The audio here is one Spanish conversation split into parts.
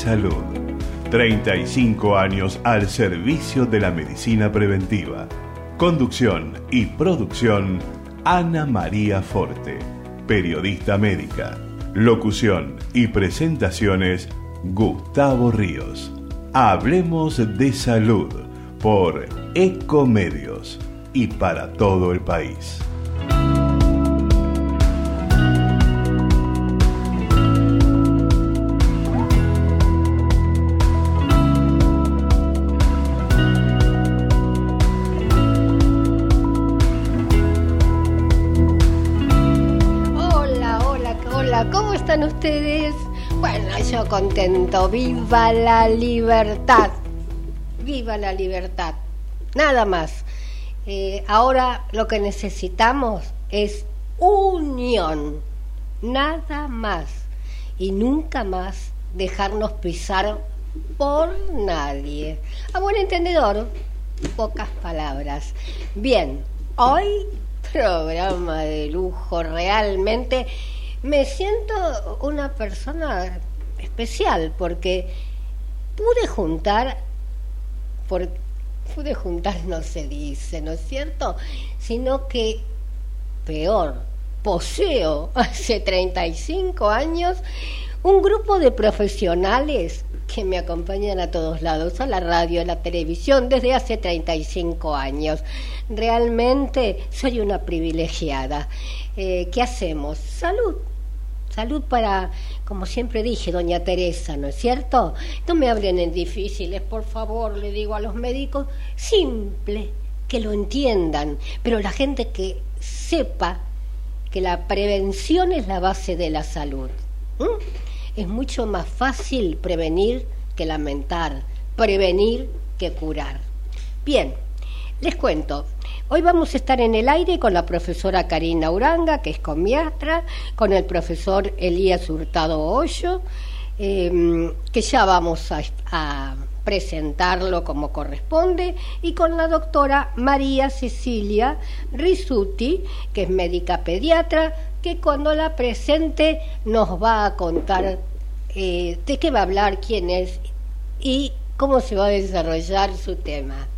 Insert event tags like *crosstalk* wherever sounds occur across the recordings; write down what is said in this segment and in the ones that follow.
Salud. 35 años al servicio de la medicina preventiva. Conducción y producción Ana María Forte, periodista médica. Locución y presentaciones Gustavo Ríos. Hablemos de salud por Ecomedios y para todo el país. Contento, viva la libertad, viva la libertad, nada más. Eh, ahora lo que necesitamos es unión, nada más, y nunca más dejarnos pisar por nadie. A buen entendedor, pocas palabras. Bien, hoy programa de lujo, realmente me siento una persona especial porque pude juntar, por, pude juntar *laughs* no se dice, ¿no es cierto? Sino que peor, poseo *laughs* hace 35 años un grupo de profesionales que me acompañan a todos lados, a la radio, a la televisión, desde hace 35 años. Realmente soy una privilegiada. Eh, ¿Qué hacemos? Salud. Salud para, como siempre dije, doña Teresa, ¿no es cierto? No me hablen en difíciles, por favor, le digo a los médicos, simple, que lo entiendan, pero la gente que sepa que la prevención es la base de la salud. Es mucho más fácil prevenir que lamentar, prevenir que curar. Bien, les cuento. Hoy vamos a estar en el aire con la profesora Karina Uranga, que es comiatra, con el profesor Elías Hurtado Hoyo, eh, que ya vamos a, a presentarlo como corresponde, y con la doctora María Cecilia Risuti, que es médica pediatra, que cuando la presente nos va a contar eh, de qué va a hablar, quién es y cómo se va a desarrollar su tema.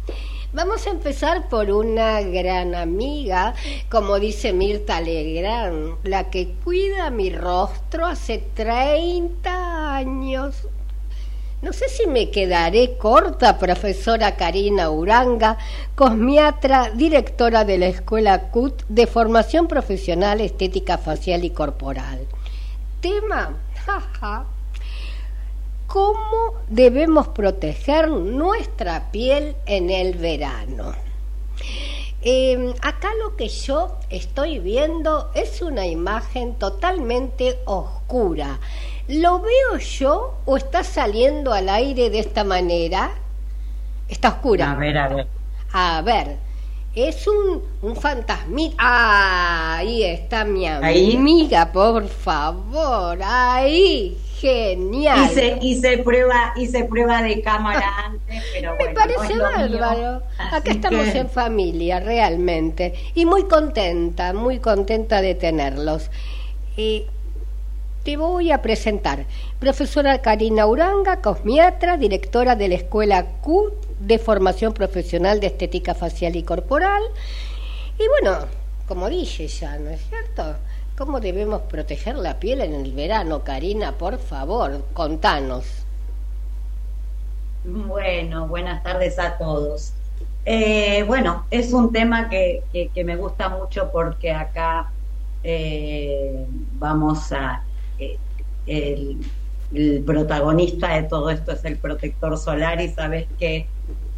Vamos a empezar por una gran amiga, como dice Mirta Legrand, la que cuida mi rostro hace 30 años. No sé si me quedaré corta, profesora Karina Uranga, cosmiatra, directora de la Escuela CUT de Formación Profesional Estética Facial y Corporal. Tema, jaja, ¿cómo debemos proteger nuestra piel en el verano? Eh, acá lo que yo estoy viendo es una imagen totalmente oscura ¿Lo veo yo o está saliendo al aire de esta manera? Está oscura. A ver, a ver. A ver, es un, un fantasmita. Ah, ahí está mi amiga, por favor. Ahí, genial. Hice, hice, prueba, hice prueba de cámara *laughs* antes, pero Me parece bárbaro. Acá estamos en familia, realmente. Y muy contenta, muy contenta de tenerlos. Y te voy a presentar. Profesora Karina Uranga, cosmiatra, directora de la Escuela Q de Formación Profesional de Estética Facial y Corporal. Y bueno, como dije ya, ¿no es cierto? ¿Cómo debemos proteger la piel en el verano, Karina? Por favor, contanos. Bueno, buenas tardes a todos. Eh, bueno, es un tema que, que, me gusta mucho porque acá eh, vamos a el, protagonista de todo esto es el protector solar y sabes que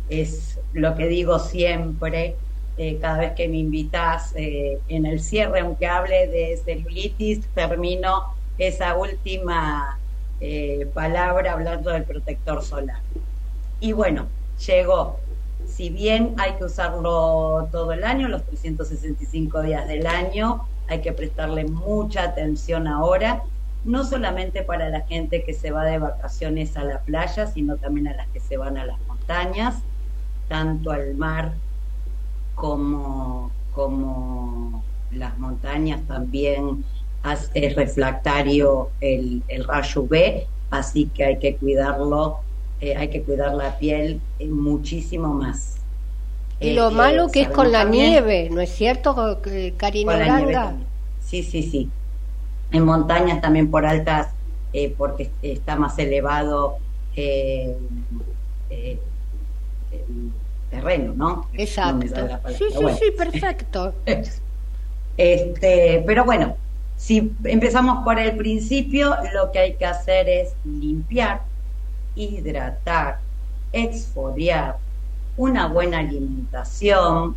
es lo que digo siempre, eh, cada vez que me invitas eh, en el cierre, aunque hable de celulitis, termino esa última eh, palabra hablando del protector solar. Y bueno, llegó. Si bien hay que usarlo todo el año, los 365 días del año, hay que prestarle mucha atención ahora no solamente para la gente que se va de vacaciones a la playa, sino también a las que se van a las montañas, tanto al mar como, como las montañas también es refractario el, el rayo UV, así que hay que cuidarlo, eh, hay que cuidar la piel eh, muchísimo más. Y lo malo que es con la nieve, ¿no es cierto, Karina Sí, sí, sí. En montañas también por altas, porque está más elevado el terreno, ¿no? Exacto. sí, sí, sí, perfecto. *laughs* este, pero bueno, si empezamos por el principio, lo que hay que hacer es limpiar, hidratar, exfoliar, una buena alimentación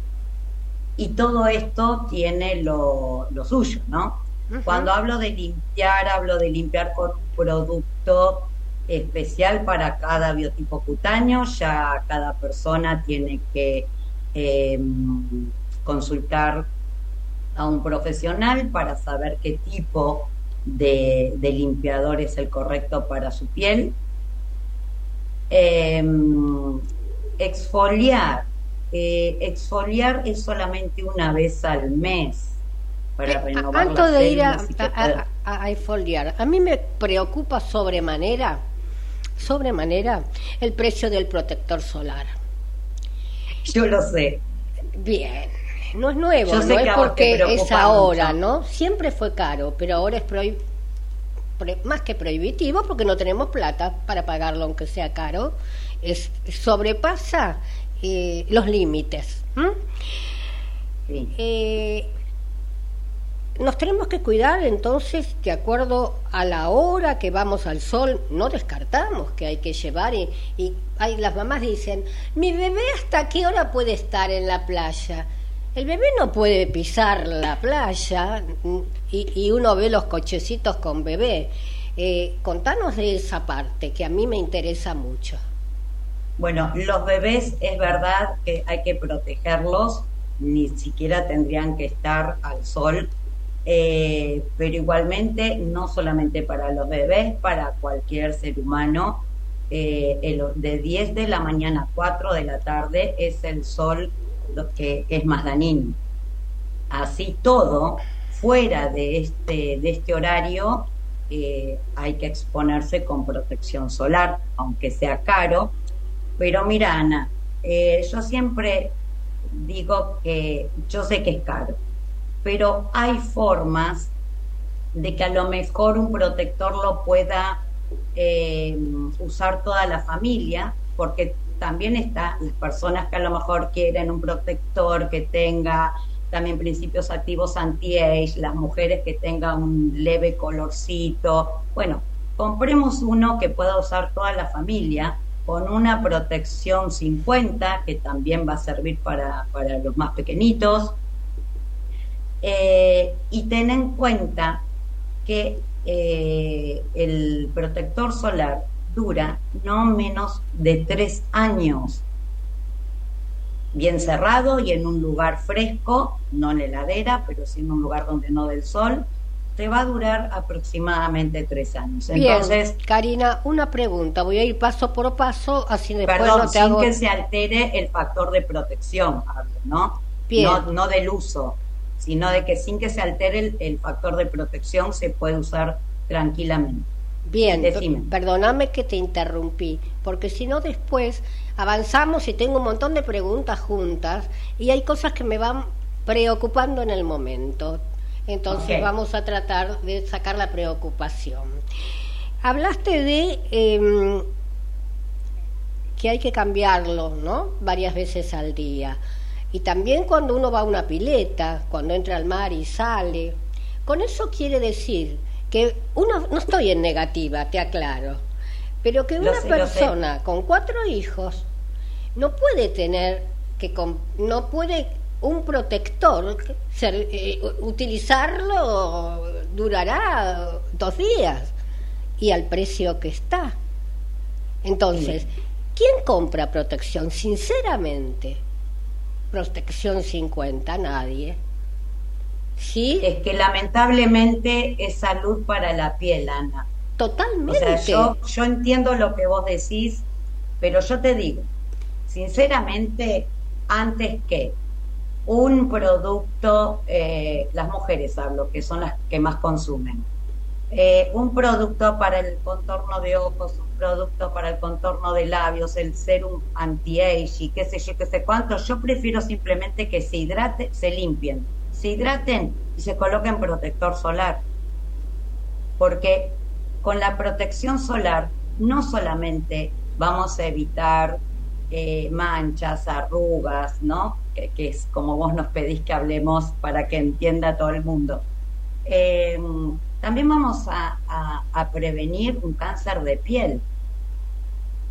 y todo esto tiene lo, suyo, ¿no? Cuando hablo de limpiar, hablo de limpiar con un producto especial para cada biotipo cutáneo, ya cada persona tiene que em, consultar a un profesional para saber qué tipo de, limpiador es el correcto para su piel. Em, exfoliar. Eh, exfoliar es solamente una vez al mes para eh, renovar Antes de ir a, a, exfoliar, a mí me preocupa sobremanera sobremanera el precio del protector solar. Yo lo sé. Bien, no es nuevo, no es porque es ahora, ¿no? Siempre fue caro, pero ahora es más que prohibitivo porque no tenemos plata para pagarlo aunque sea caro. Es, sobrepasa eh, los límites. Sí. Eh, nos tenemos que cuidar entonces de acuerdo a la hora que vamos al sol, no descartamos que hay que llevar y, y las mamás dicen, mi bebé hasta qué hora puede estar en la playa. El bebé no puede pisar la playa y, y uno ve los cochecitos con bebé. Eh, contanos de esa parte que a mí me interesa mucho. Bueno, los bebés es verdad que hay que protegerlos, ni siquiera tendrían que estar al sol eh, pero igualmente no solamente para los bebés, para cualquier ser humano. Eh, de 10 de la mañana a 4 de la tarde es el sol lo que es más dañino. Así todo, fuera de este, de este horario, eh, hay que exponerse con protección solar, aunque sea caro. Pero mira, Ana, yo siempre digo que yo sé que es caro, pero hay formas de que a lo mejor un protector lo pueda eh, usar toda la familia, porque también está las personas que a lo mejor quieren un protector que tenga también principios activos anti-age, las mujeres que tengan un leve colorcito. Bueno, compremos uno que pueda usar toda la familia con una protección 50, que también va a servir para, para los más pequeñitos, eh, y ten en cuenta que eh, el protector solar dura no menos de tres años, bien cerrado y en un lugar fresco, no en la heladera, pero sí en un lugar donde no del sol, te va a durar aproximadamente tres años. Entonces, Karina, una pregunta, voy a ir paso por paso, así después perdón, no te sin que se altere el factor de protección, ¿no? No, no del uso sino de que sin que se altere el, factor de protección se puede usar tranquilamente. Bien, perdóname que te interrumpí, porque si no después avanzamos y tengo un montón de preguntas juntas y hay cosas que me van preocupando en el momento. Entonces vamos a tratar de sacar la preocupación. Hablaste de em, que hay que cambiarlo, ¿no? Varias veces al día. Y también cuando uno va a una pileta, cuando entra al mar y sale. Con eso quiere decir que uno, no estoy en negativa, te aclaro, pero que una persona con cuatro hijos no puede tener que no puede un protector ser, eh, utilizarlo durará dos días y al precio que está. Entonces, ¿quién compra protección? Sinceramente, protección 50, nadie. ¿Sí? Es que lamentablemente es salud para la piel, Ana. Totalmente. yo, yo entiendo lo que vos decís, pero yo te digo, sinceramente, antes que un producto, eh, las mujeres hablo, que son las que más consumen, eh, un producto para el contorno de ojos, un producto para el contorno de labios, el serum anti-age y qué sé yo, qué sé cuánto, yo prefiero simplemente que se hidrate, se limpien, se hidraten y se coloquen protector solar. Porque con la protección solar no solamente vamos a evitar eh, manchas, arrugas, ¿no? Que, es como vos nos pedís que hablemos para que entienda todo el mundo. Eh, también vamos a, prevenir un cáncer de piel.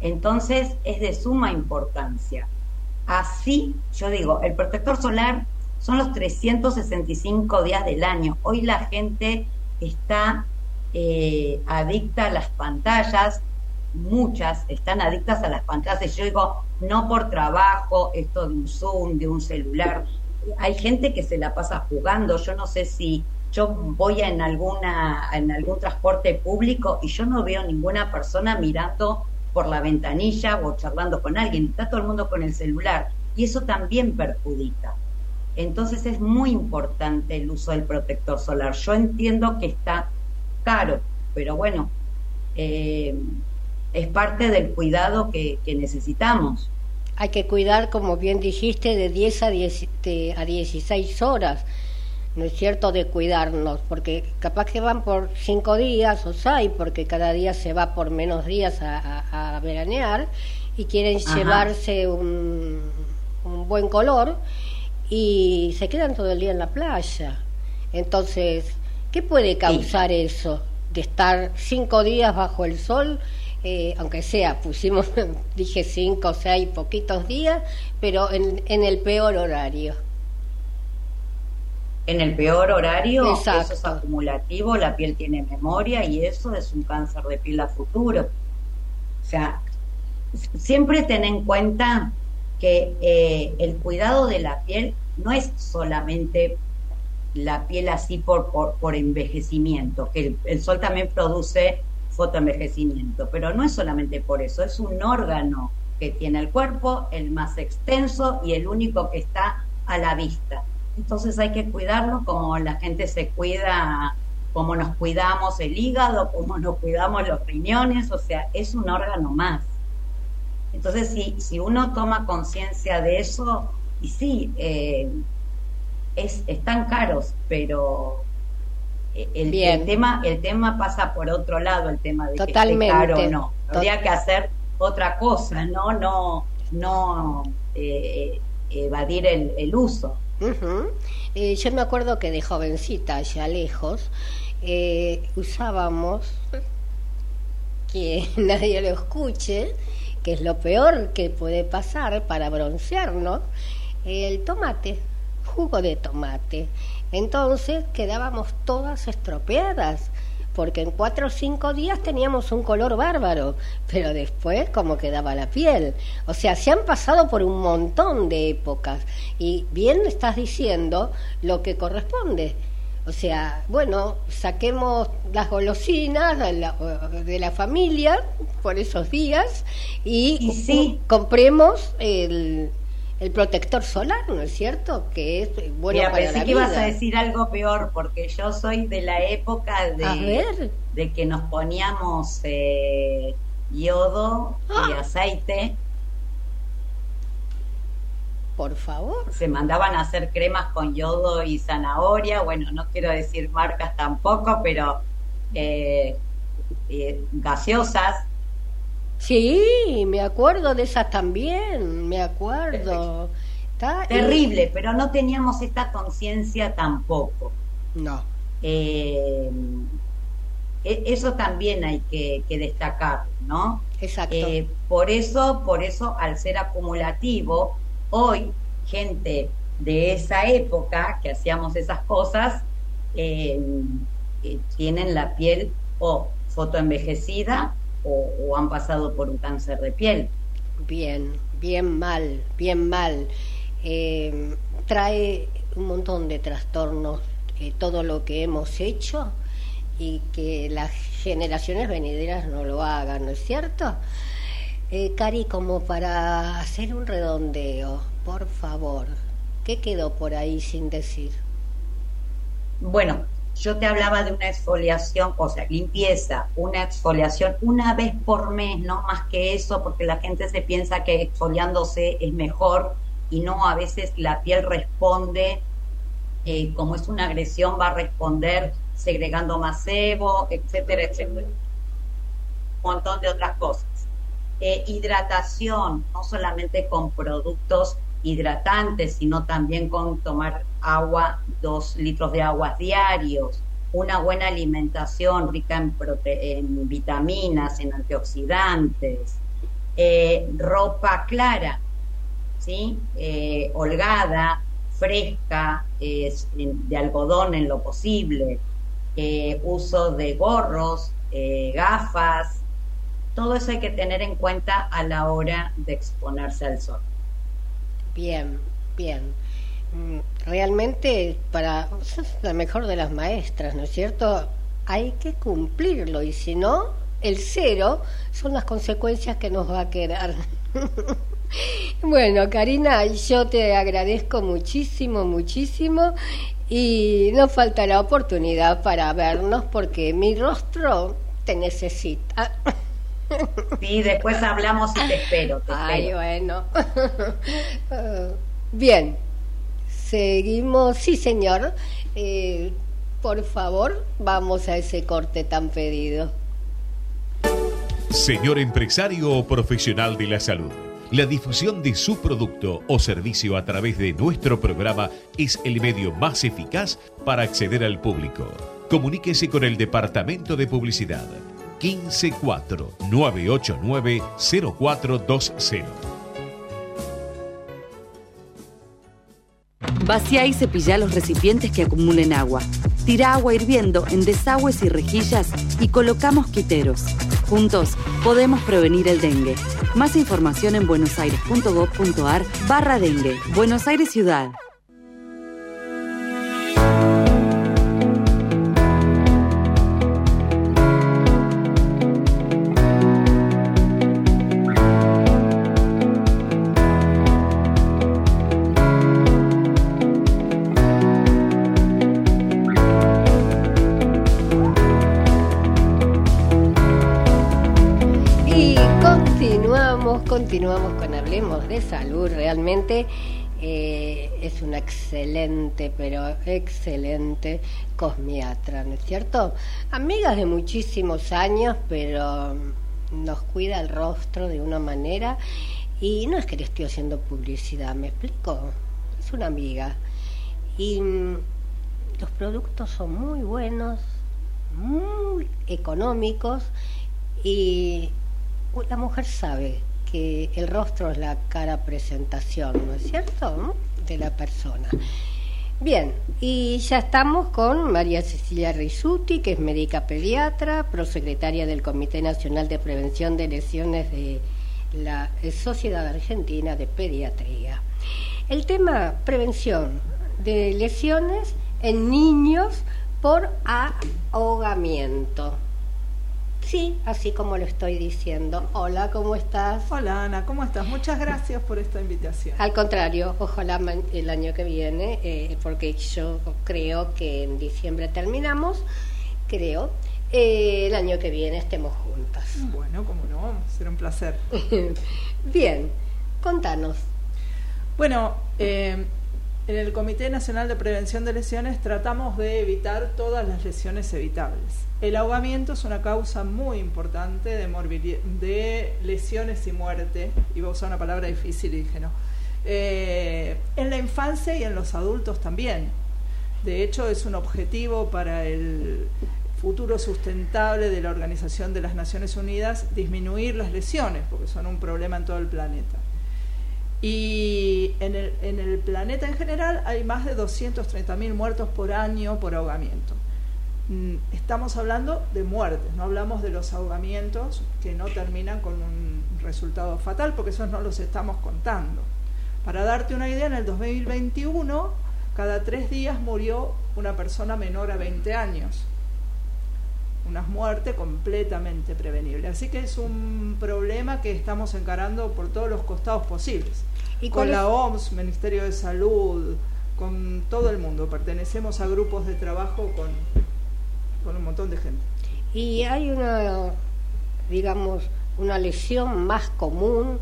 Entonces es de suma importancia. Así, yo digo, el protector solar son los 365 días del año. Hoy la gente está eh, adicta a las pantallas, muchas están adictas a las pantallas. Yo digo, no por trabajo, esto de un Zoom, de un celular. Hay gente que se la pasa jugando. Yo no sé si yo voy en alguna en algún transporte público y yo no veo ninguna persona mirando por la ventanilla o charlando con alguien. Está todo el mundo con el celular y eso también perjudica. Entonces es muy importante el uso del protector solar. Yo entiendo que está caro, pero bueno, eh, es parte del cuidado que, necesitamos. Hay que cuidar, como bien dijiste, de 10 a, 10 a 16 horas, ¿no es cierto?, de cuidarnos, porque capaz que van por 5 días o 6, porque cada día se va por menos días a, veranear y quieren llevarse un, un buen color y se quedan todo el día en la playa. Entonces, ¿qué puede causar eso? De estar cinco días bajo el sol eh, aunque sea, pusimos, *laughs* dije cinco, seis, poquitos días, pero en, en el peor horario. En el peor horario, eso es acumulativo, la piel tiene memoria y eso es un cáncer de piel a futuro. O sea, siempre ten en cuenta que eh, el cuidado de la piel no es solamente la piel así por, por, por envejecimiento, que el sol también produce fotoenvejecimiento, pero no es solamente por eso, es un órgano que tiene el cuerpo, el más extenso y el único que está a la vista. Entonces hay que cuidarlo como la gente se cuida, como nos cuidamos el hígado, como nos cuidamos los riñones, o sea, es un órgano más. Entonces, si, si uno toma conciencia de eso, y sí, eh, es, están caros, pero el, tema el tema pasa por otro lado el tema de Totalmente. que caro o no habría que hacer otra cosa no no no eh, evadir el, uso eh, yo me acuerdo que de jovencita allá lejos eh, usábamos que *laughs* nadie lo escuche que es lo peor que puede pasar para broncearnos el tomate jugo de tomate. Entonces quedábamos todas estropeadas, porque en cuatro o cinco días teníamos un color bárbaro, pero después cómo quedaba la piel. O sea, se han pasado por un montón de épocas y bien estás diciendo lo que corresponde. O sea, bueno, saquemos las golosinas de la, familia por esos días y, compremos el, el protector solar, ¿no es cierto? Que es bueno Mira, pensé que ibas a decir algo peor, porque yo soy de la época de, de que nos poníamos eh, yodo y ¡Ah! aceite. Por favor. Se mandaban a hacer cremas con yodo y zanahoria. Bueno, no quiero decir marcas tampoco, pero eh, eh, gaseosas Sí, me acuerdo de esas también, me acuerdo. Terrible, pero no teníamos esta conciencia tampoco. No. Eh, e, eso también hay que, destacar, ¿no? Exacto. Eh, por eso, por eso, al ser acumulativo, hoy gente de esa época que hacíamos esas cosas eh, tienen la piel o fotoenvejecida o, han pasado por un cáncer de piel. Bien, bien mal, bien mal. Eh, trae un montón de trastornos eh, todo lo que hemos hecho y que las generaciones venideras no lo hagan, ¿no es cierto? Eh, Cari, como para hacer un redondeo, por favor, ¿Qué quedó por ahí sin decir? Bueno, yo te hablaba de una exfoliación, o sea, limpieza, una exfoliación una vez por mes, no más que eso, porque la gente se piensa que exfoliándose es mejor y no, a veces la piel responde, eh, como es una agresión, va a responder segregando más sebo, etcétera, etcétera. Un montón de otras cosas. Eh, hidratación, no solamente con productos hidratantes, sino también con tomar agua, dos litros de agua diarios, una buena alimentación rica en, en vitaminas, en antioxidantes, eh, ropa clara, ¿sí? Eh, holgada, fresca, de algodón en lo posible, eh, uso de gorros, gafas, todo eso hay que tener en cuenta a la hora de exponerse al sol. Bien, bien. Mm, realmente para *laughs* la mejor de las maestras, ¿no es cierto? Hay que cumplirlo y si no, el cero son las consecuencias que nos va a quedar. *laughs* bueno, Karina, yo te agradezco muchísimo, muchísimo y no falta la oportunidad para vernos porque mi rostro te necesita. *laughs* Sí, después hablamos y te espero. Ay, bueno. *laughs* Bien, seguimos. Sí, señor. Eh, por favor, vamos a ese corte tan pedido. Señor empresario o profesional de la salud. La difusión de su producto o servicio a través de nuestro programa es el medio más eficaz para acceder al público. Comuníquese con el Departamento de Publicidad 154 989 0420. Vacía y cepilla los recipientes que acumulen agua. Tira agua hirviendo en desagües y rejillas y coloca mosquiteros. Juntos podemos prevenir el dengue. Más información en buenosaires.gov.ar barra dengue. Buenos Aires Ciudad. Continuamos con Hablemos de Salud. Realmente eh, es una excelente, pero excelente cosmiatra, ¿no es cierto? Amigas de muchísimos años, pero nos cuida el rostro de una manera y no es que le estoy haciendo publicidad, ¿me explico? Es una amiga. Y mm, los productos son muy buenos, muy económicos y la mujer sabe que el rostro es la cara presentación, ¿no es cierto? De la persona. Bien, y ya estamos con María Cecilia Risuti, que es médica pediatra, prosecretaria del Comité Nacional de Prevención de Lesiones de la Sociedad Argentina de Pediatría. El tema prevención de lesiones en niños por ahogamiento. Sí, así como lo estoy diciendo. Hola, ¿cómo estás? Hola, Ana, ¿cómo estás? Muchas gracias por esta invitación. Al contrario, ojalá el año que viene, eh, porque yo creo que en diciembre terminamos, creo, eh, el año que viene estemos juntas. Bueno, cómo no, será un placer. *laughs* Bien, contanos. Bueno, eh, en el Comité Nacional de Prevención de Lesiones tratamos de evitar todas las lesiones evitables. El ahogamiento es una causa muy importante de, lesiones y muerte, voy a usar una palabra difícil dije no, eh, en la infancia y en los adultos también. De hecho, es un objetivo para el futuro sustentable de la Organización de las Naciones Unidas disminuir las lesiones, porque son un problema en todo el planeta. Y en el, en el planeta en general hay más de 230.000 muertos por año por ahogamiento. Mm, estamos hablando de muertes, no hablamos de los ahogamientos que no terminan con un resultado fatal, porque esos no los estamos contando. Para darte una idea, en el 2021, cada tres días murió una persona menor a 20 años. Unas muertes completamente prevenibles. Así que es un problema que estamos encarando por todos los costados posibles. ¿Y con la OMS, Ministerio de Salud, con todo el mundo. Pertenecemos a grupos de trabajo con, con un montón de gente. Y hay una, digamos, una lesión más común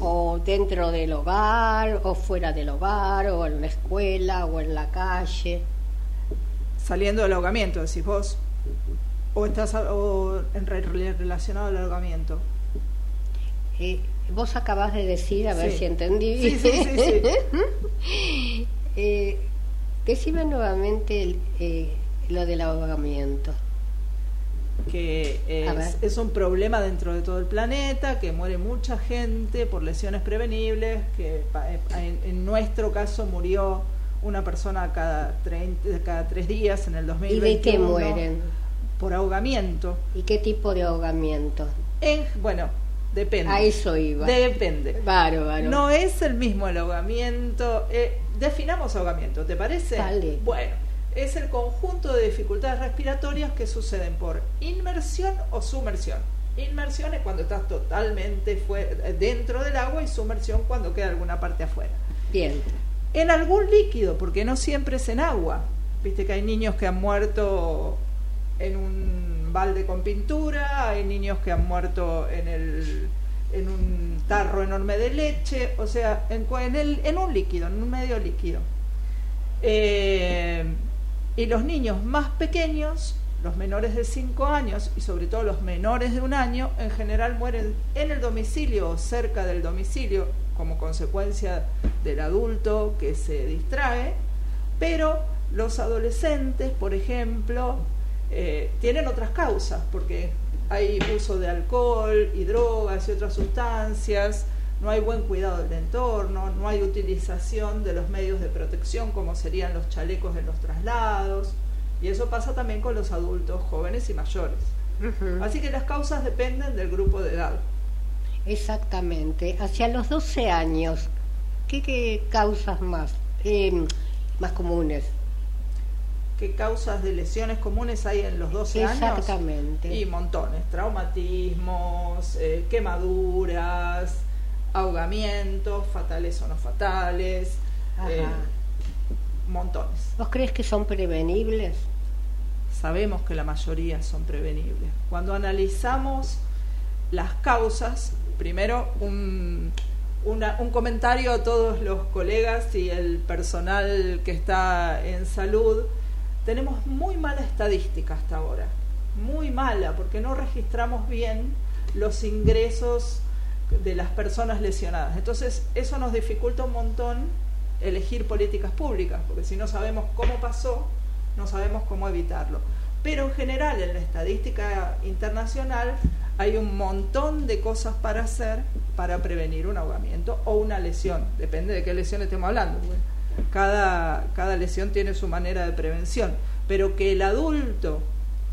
o dentro del hogar o fuera del hogar o en la escuela o en la calle. Saliendo del ahogamiento, decís vos. ¿O estás o en relacionado al ahogamiento? Eh, vos acabas de decir, a ver si entendí. Sí, sí, sí. *laughs* eh, decime nuevamente eh, lo del ahogamiento que es, un problema dentro de todo el planeta, que muere mucha gente por lesiones prevenibles, que en, en nuestro caso murió una persona cada, cada tres días en el 2021. ¿Y de qué mueren? Por ahogamiento. ¿Y qué tipo de ahogamiento? En, bueno, depende. A eso iba. Depende. Bárbaro. No es el mismo el ahogamiento. Eh, definamos ahogamiento, ¿te parece? Bueno, es el conjunto de dificultades respiratorias que suceden por inmersión o sumersión. Inmersión es cuando estás totalmente dentro del agua y sumersión cuando queda alguna parte afuera. Bien en algún líquido, porque no siempre es en agua. Viste que hay niños que han muerto en un balde con pintura, hay niños que han muerto en, el, en un tarro enorme de leche, o sea, en, en, el, en un líquido, en un medio líquido. Eh, y los niños más pequeños, los menores de 5 años y sobre todo los menores de un año, en general mueren en el domicilio o cerca del domicilio como consecuencia del adulto que se distrae, pero los adolescentes, por ejemplo, eh, tienen otras causas, porque hay uso de alcohol y drogas y otras sustancias, no hay buen cuidado del entorno, no hay utilización de los medios de protección como serían los chalecos en los traslados, y eso pasa también con los adultos jóvenes y mayores. Así que las causas dependen del grupo de edad. Exactamente. Hacia los 12 años, ¿qué, causas más, eh, más comunes? ¿Qué causas de lesiones comunes hay en los 12 años? Exactamente. Y montones. Traumatismos, eh, quemaduras, ahogamientos, fatales o no fatales. Eh, montones. ¿Vos crees que son prevenibles? Sabemos que la mayoría son prevenibles. Cuando analizamos las causas, primero un, un comentario a todos los colegas y el personal que está en salud. Tenemos muy mala estadística hasta ahora, muy mala, porque no registramos bien los ingresos de las personas lesionadas. Entonces, eso nos dificulta un montón elegir políticas públicas, porque si no sabemos cómo pasó, no sabemos cómo evitarlo. Pero en general, en la estadística internacional, hay un montón de cosas para hacer para prevenir un ahogamiento o una lesión, depende de qué lesión estemos hablando. Cada, cada lesión tiene su manera de prevención, pero que el adulto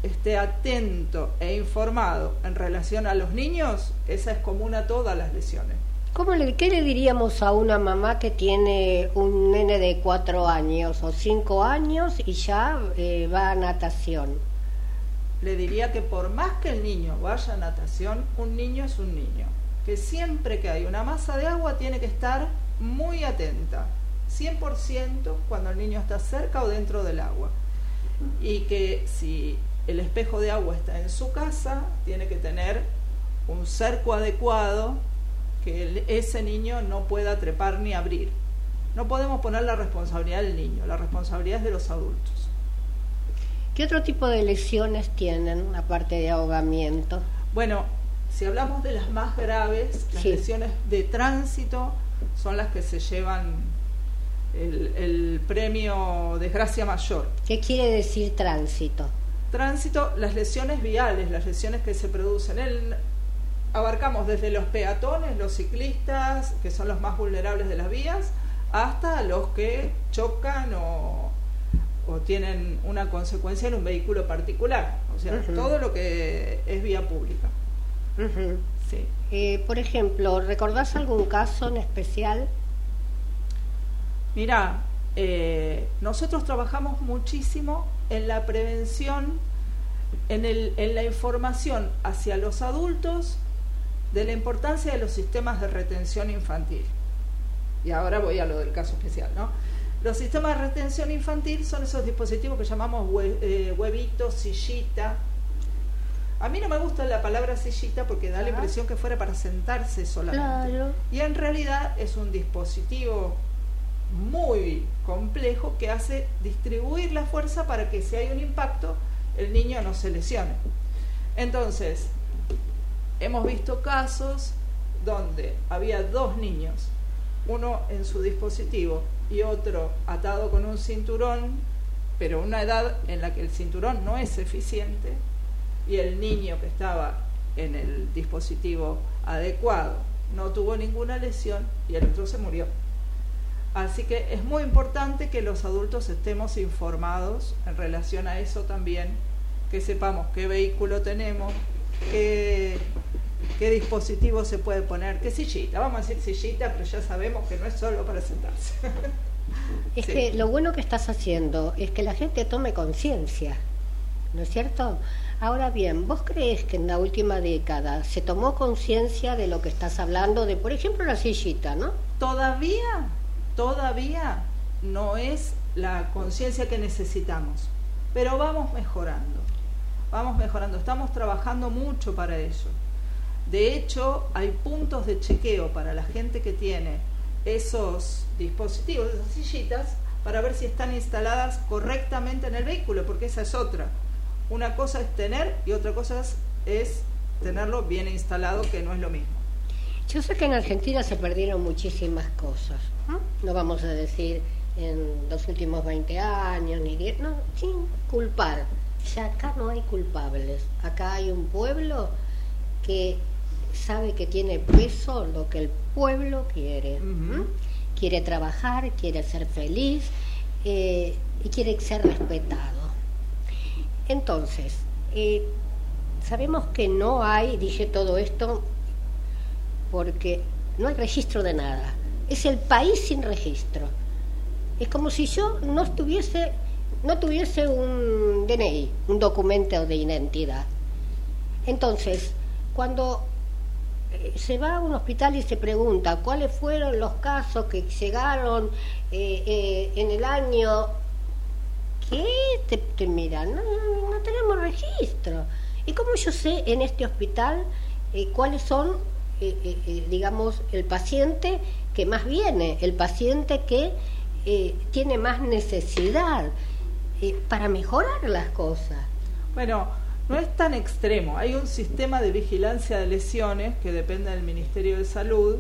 esté atento e informado en relación a los niños, esa es común a todas las lesiones. ¿Cómo le, ¿Qué le diríamos a una mamá que tiene un nene de cuatro años o cinco años y ya eh, va a natación? le diría que por más que el niño vaya a natación, un niño es un niño. Que siempre que hay una masa de agua tiene que estar muy atenta, 100% cuando el niño está cerca o dentro del agua. Y que si el espejo de agua está en su casa, tiene que tener un cerco adecuado que ese niño no pueda trepar ni abrir. No podemos poner la responsabilidad del niño, la responsabilidad es de los adultos. ¿Qué otro tipo de lesiones tienen, aparte de ahogamiento? Bueno, si hablamos de las más graves, las lesiones de tránsito son las que se llevan el, premio desgracia mayor. ¿Qué quiere decir tránsito? Tránsito, las lesiones viales, las lesiones que se producen. El, abarcamos desde los peatones, los ciclistas, que son los más vulnerables de las vías, hasta los que chocan o o tienen una consecuencia en un vehículo particular, o sea, todo lo que es vía pública. sí. Eh, por ejemplo, ¿recordás algún caso en especial? Mira, eh, nosotros trabajamos muchísimo en la prevención en, el, en la información hacia los adultos de la importancia de los sistemas de retención infantil. Y ahora voy a lo del caso especial, ¿no? Los sistemas de retención infantil son esos dispositivos que llamamos eh, huevitos, sillita. A mí no me gusta la palabra sillita porque da la impresión que fuera para sentarse solamente. Y en realidad es un dispositivo muy complejo que hace distribuir la fuerza para que si hay un impacto el niño no se lesione. Entonces, hemos visto casos donde había dos niños, uno en su dispositivo y otro atado con un cinturón, pero una edad en la que el cinturón no es eficiente y el niño que estaba en el dispositivo adecuado no tuvo ninguna lesión y el otro se murió. Así que es muy importante que los adultos estemos informados en relación a eso también, que sepamos qué vehículo tenemos, qué qué dispositivo se puede poner, qué sillita, vamos a decir sillita, pero ya sabemos que no es solo para sentarse. *laughs* Es que lo bueno que estás haciendo es que la gente tome conciencia, ¿no es cierto? Ahora bien, ¿vos crees que en la última década se tomó conciencia de lo que estás hablando, de por ejemplo la sillita, ¿no? Todavía, todavía no es la conciencia que necesitamos, pero vamos mejorando, vamos mejorando, estamos trabajando mucho para ello. De hecho, hay puntos de chequeo para la gente que tiene esos dispositivos, esas sillitas, para ver si están instaladas correctamente en el vehículo, porque esa es otra. Una cosa es tener y otra cosa es, tenerlo bien instalado, que no es lo mismo. Yo sé que en Argentina se perdieron muchísimas cosas, no, vamos a decir en los últimos 20 años, ni 10, no, sin culpar. Ya acá no hay culpables, acá hay un pueblo que sabe que tiene peso lo que el pueblo quiere. Quiere trabajar, quiere ser feliz eh, y quiere ser respetado. Entonces, eh, sabemos que no hay, dije todo esto, porque no hay registro de nada. Es el país sin registro. Es como si yo no estuviese, no tuviese un DNI, un documento de identidad. Entonces, cuando se va a un hospital y se pregunta cuáles fueron los casos que llegaron eh, eh, en el año ¿qué? Te, te miran, no, no, tenemos registro. ¿Y cómo yo sé en este hospital eh, cuáles son, digamos, el paciente que más viene, el paciente que tiene más necesidad para mejorar las cosas? Bueno, no es tan extremo. Hay un sistema de vigilancia de lesiones que depende del Ministerio de Salud.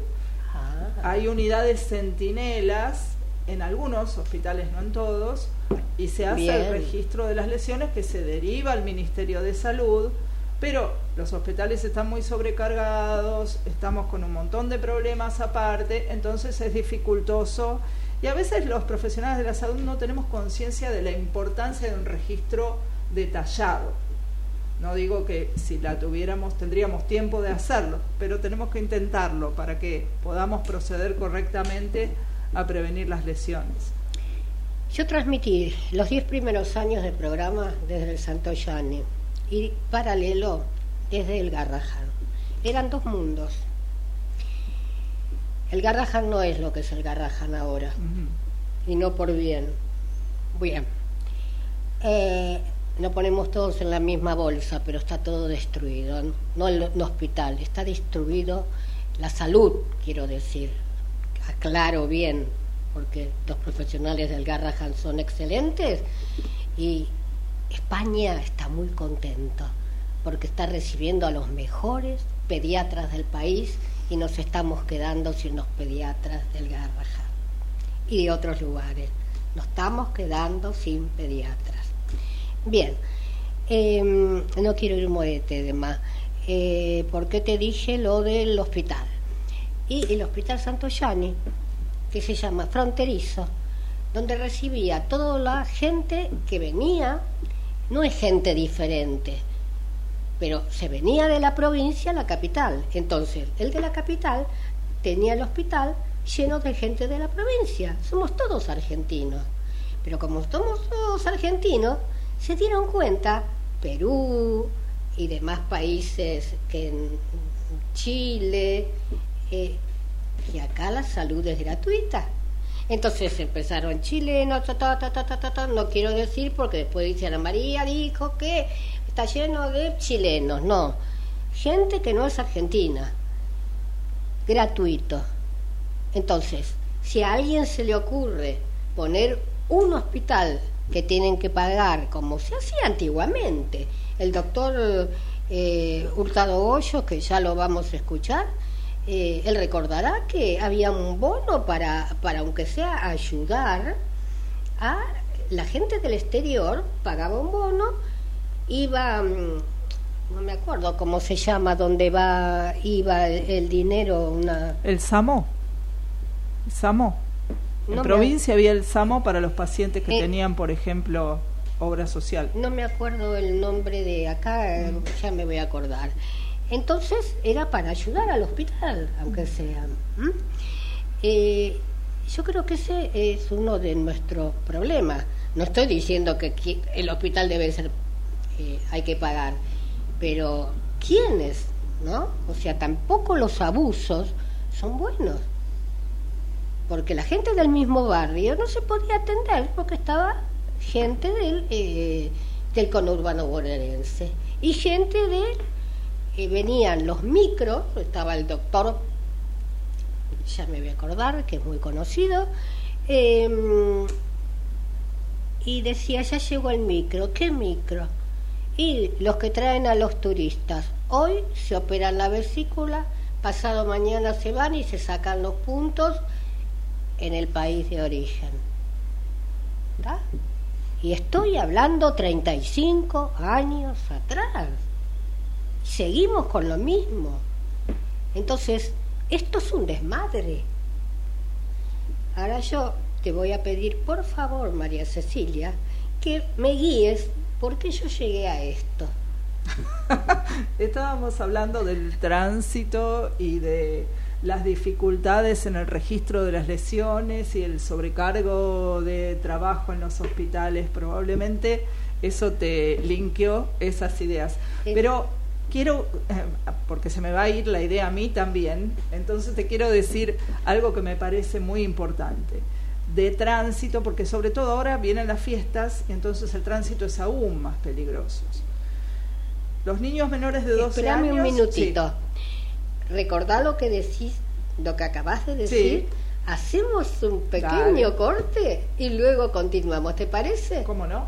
Ah. Hay unidades centinelas en algunos hospitales, no en todos, y se hace el registro de las lesiones que se deriva al Ministerio de Salud. Pero los hospitales están muy sobrecargados, estamos con un montón de problemas aparte, entonces es dificultoso y a veces los profesionales de la salud no tenemos conciencia de la importancia de un registro detallado. No digo que si la tuviéramos tendríamos tiempo de hacerlo, pero tenemos que intentarlo para que podamos proceder correctamente a prevenir las lesiones. Yo transmití los diez primeros años del programa desde el Santo Yanni y paralelo desde el Garrahan. Eran dos mundos. El Garrahan no es lo que es el Garrahan ahora, y no por bien. Bien. Eh, no ponemos todos en la misma bolsa, pero está todo destruido, no el hospital, está destruido la salud, quiero decir, aclaro bien, porque los profesionales del Garrahan son excelentes y España está muy contento porque está recibiendo a los mejores pediatras del país y nos estamos quedando sin los pediatras del Garrahan y de otros lugares. Nos estamos quedando sin pediatras. Bien, em, no quiero ir moete de más, eh, porque te dije lo del hospital. Y el Hospital Santo Yani, que se llama Fronterizo, donde recibía toda la gente que venía, no es gente diferente, pero se venía de la provincia a la capital. Entonces, el de la capital tenía el hospital lleno de gente de la provincia. Somos todos argentinos. Pero como somos todos argentinos, se dieron cuenta Perú y demás países que en Chile, eh, y acá la salud es gratuita. Entonces empezaron chilenos, no quiero decir porque después dice Ana María dijo que está lleno de chilenos, no, gente que no es argentina, gratuito. Entonces, si a alguien se le ocurre poner un hospital que tienen que pagar, como se hacía antiguamente, el doctor eh, Hurtado Hoyos, que ya lo vamos a escuchar, eh, él recordará que había un bono para, para, aunque sea ayudar a la gente del exterior, pagaba un bono, iba, mm, no me acuerdo cómo se llama, donde va, iba el, dinero, una... El SAMO. SAMO. En provincia había el SAMO para los pacientes que eh, tenían, por ejemplo, obra social. No me acuerdo el nombre de acá, ya me voy a acordar. Entonces era para ayudar al hospital, aunque sea. Eh, yo creo que ese es uno de nuestros problemas. No estoy diciendo que el hospital debe ser, eh, hay que pagar, pero ¿quiénes? ¿No? O sea, tampoco los abusos son buenos. Porque la gente del mismo barrio no se podía atender porque estaba gente del, eh, del conurbano bonaerense y gente de venían los micros, estaba el doctor, ya me voy a acordar, que es muy conocido, em, y decía, ya llegó el micro, ¿qué micro? Y los que traen a los turistas, hoy se operan la vesícula, pasado mañana se van y se sacan los puntos en el país de origen. Y estoy hablando 35 años atrás seguimos con lo mismo. Entonces, esto es un desmadre. Ahora yo te voy a pedir, por favor, María Cecilia, que me guíes porque yo llegué a esto. *laughs* Estábamos hablando del tránsito y de las dificultades en el registro de las lesiones y el sobrecargo de trabajo en los hospitales. Probablemente eso te linkeó esas ideas. Pero quiero, eh, porque se me va a ir la idea a mí también, entonces te quiero decir algo que me parece muy importante de tránsito, porque sobre todo ahora vienen las fiestas y entonces el tránsito es aún más peligroso. Los niños menores de 12 Esperame años... un minutito. Recordá lo que decís, lo que acabas de decir. Hacemos un pequeño corte y luego continuamos, ¿te parece? ¿Cómo no?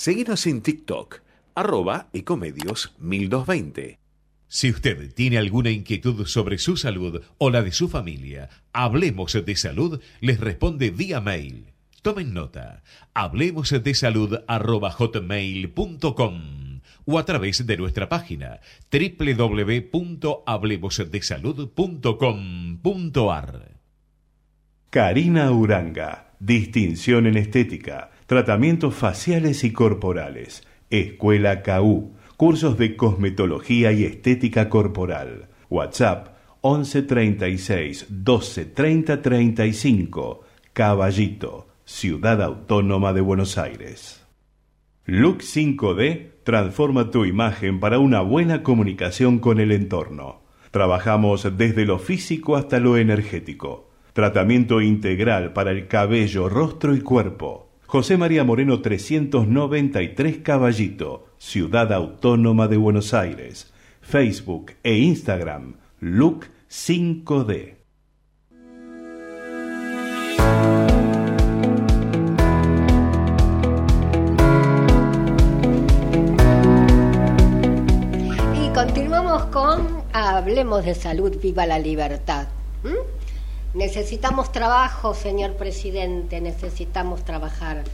Seguinos en TikTok, arroba ecomedios 1220. Si usted tiene alguna inquietud sobre su salud o la de su familia, Hablemos de Salud les responde vía mail Tomen nota. Hablemos de salud hotmail.com o a través de nuestra página www.hablemosdesalud.com.ar. Karina Uranga, distinción en estética, tratamientos faciales y corporales, Escuela KU, cursos de cosmetología y estética corporal. WhatsApp 1136 12 30 35. Caballito Ciudad Autónoma de Buenos Aires. Look 5D transforma tu imagen para una buena comunicación con el entorno. Trabajamos desde lo físico hasta lo energético. Tratamiento integral para el cabello, rostro y cuerpo. José María Moreno 393 Caballito, Ciudad Autónoma de Buenos Aires. Facebook e Instagram, Look 5D. Y continuamos con Hablemos de salud, viva la libertad. ¿Mm? Necesitamos trabajo, señor presidente, necesitamos trabajar.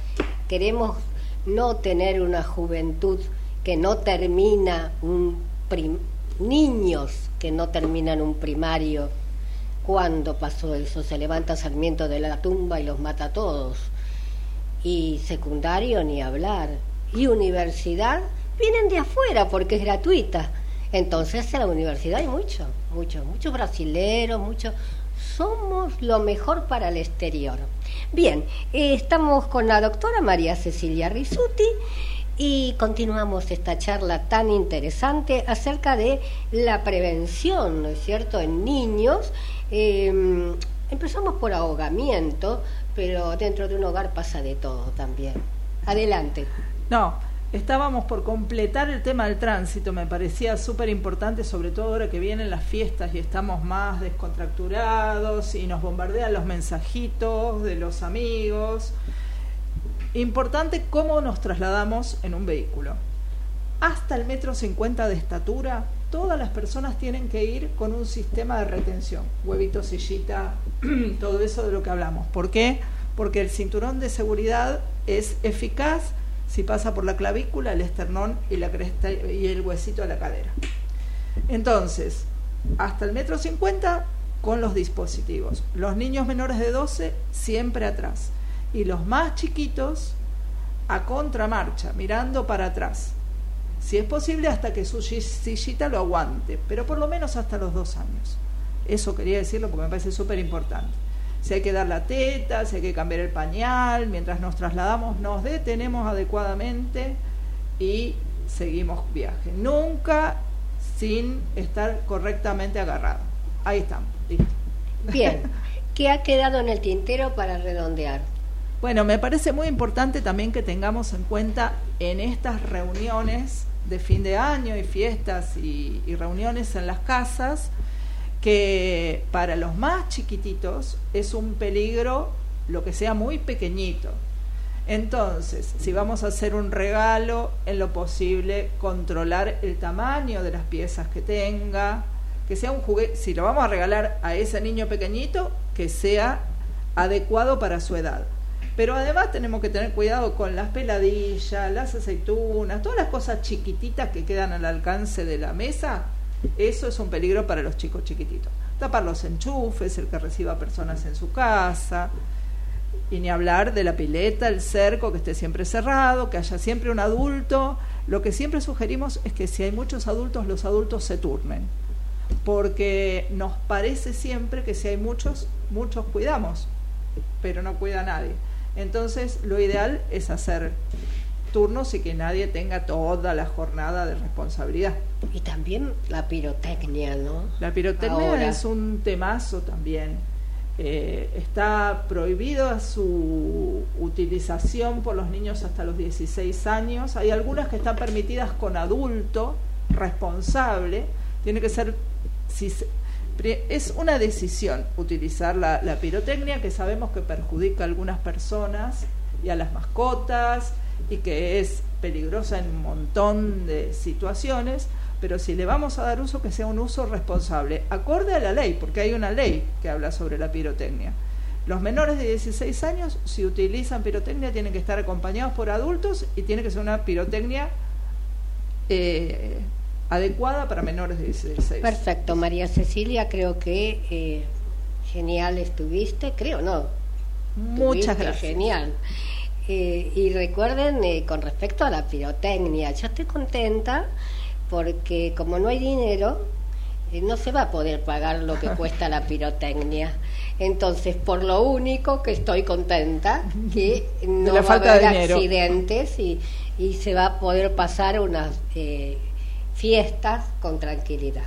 Queremos no tener una juventud que no termina un niños que no terminan un primario. ¿Cuándo pasó eso? Se levanta Sarmiento de la tumba y los mata a todos. Y secundario ni hablar. Y universidad vienen de afuera porque es gratuita. Entonces en la universidad hay mucho, mucho, muchos brasileros, muchos. Somos lo mejor para el exterior. Bien, eh, estamos con la doctora María Cecilia Risuti y continuamos esta charla tan interesante acerca de la prevención, ¿no es cierto?, en niños. Eh, empezamos por ahogamiento, pero dentro de un hogar pasa de todo también. Adelante. No, estábamos por completar el tema del tránsito, me parecía súper importante, sobre todo ahora que vienen las fiestas y estamos más descontracturados y nos bombardean los mensajitos de los amigos. Importante cómo nos trasladamos en un vehículo. Hasta el metro cincuenta de estatura, todas las personas tienen que ir con un sistema de retención, huevito, sillita, *clears throat* todo eso de lo que hablamos. ¿Por qué? Porque el cinturón de seguridad es eficaz si pasa por la clavícula, el esternón y la cresta y el huesito de la cadera. Entonces, hasta el metro cincuenta con los dispositivos. Los niños menores de 12 siempre atrás y los más chiquitos a contramarcha, mirando para atrás. Si es posible, hasta que su sillita lo aguante, pero por lo menos hasta los dos años. Eso quería decirlo porque me parece súper importante. Si hay que dar la teta, si hay que cambiar el pañal, mientras nos trasladamos, nos detenemos adecuadamente y seguimos viaje. Nunca sin estar correctamente agarrado. Ahí estamos, listo. Bien, *laughs* ¿qué ha quedado en el tintero para redondear? Bueno, me parece muy importante también que tengamos en cuenta en estas reuniones de fin de año y fiestas y, y, reuniones en las casas que para los más chiquititos es un peligro lo que sea muy pequeñito. Entonces, si vamos a hacer un regalo, en lo posible controlar el tamaño de las piezas que tenga, que sea un juguete, si lo vamos a regalar a ese niño pequeñito, que sea adecuado para su edad. Pero además tenemos que tener cuidado con las peladillas, las aceitunas, todas las cosas chiquititas que quedan al alcance de la mesa. Eso es un peligro para los chicos chiquititos. Tapar los enchufes, el que reciba personas en su casa. Y ni hablar de la pileta, el cerco, que esté siempre cerrado, que haya siempre un adulto. Lo que siempre sugerimos es que si hay muchos adultos, los adultos se turnen. Porque nos parece siempre que si hay muchos, muchos cuidamos, pero no cuida a nadie. Entonces, lo ideal es hacer turnos y que nadie tenga toda la jornada de responsabilidad. Y también la pirotecnia, ¿no? La pirotecnia Ahora. es un temazo también. Eh, está prohibida su utilización por los niños hasta los 16 años. Hay algunas que están permitidas con adulto responsable. Tiene que ser, si se, es una decisión utilizar la, la, pirotecnia que sabemos que perjudica a algunas personas y a las mascotas y que es peligrosa en un montón de situaciones, pero si le vamos a dar uso, que sea un uso responsable, acorde a la ley, porque hay una ley que habla sobre la pirotecnia. Los menores de 16 años, si utilizan pirotecnia, tienen que estar acompañados por adultos y tiene que ser una pirotecnia eh, adecuada para menores de 16. Perfecto, María Cecilia, creo que eh, genial estuviste, creo, no. Muchas gracias. Genial. Eh, y recuerden, eh, con respecto a la pirotecnia, yo estoy contenta porque como no hay dinero, no se va a poder pagar lo que *laughs* cuesta la pirotecnia. Entonces, por lo único que estoy contenta, que no la va falta a haber de accidentes y, y se va a poder pasar unas eh, fiestas con tranquilidad.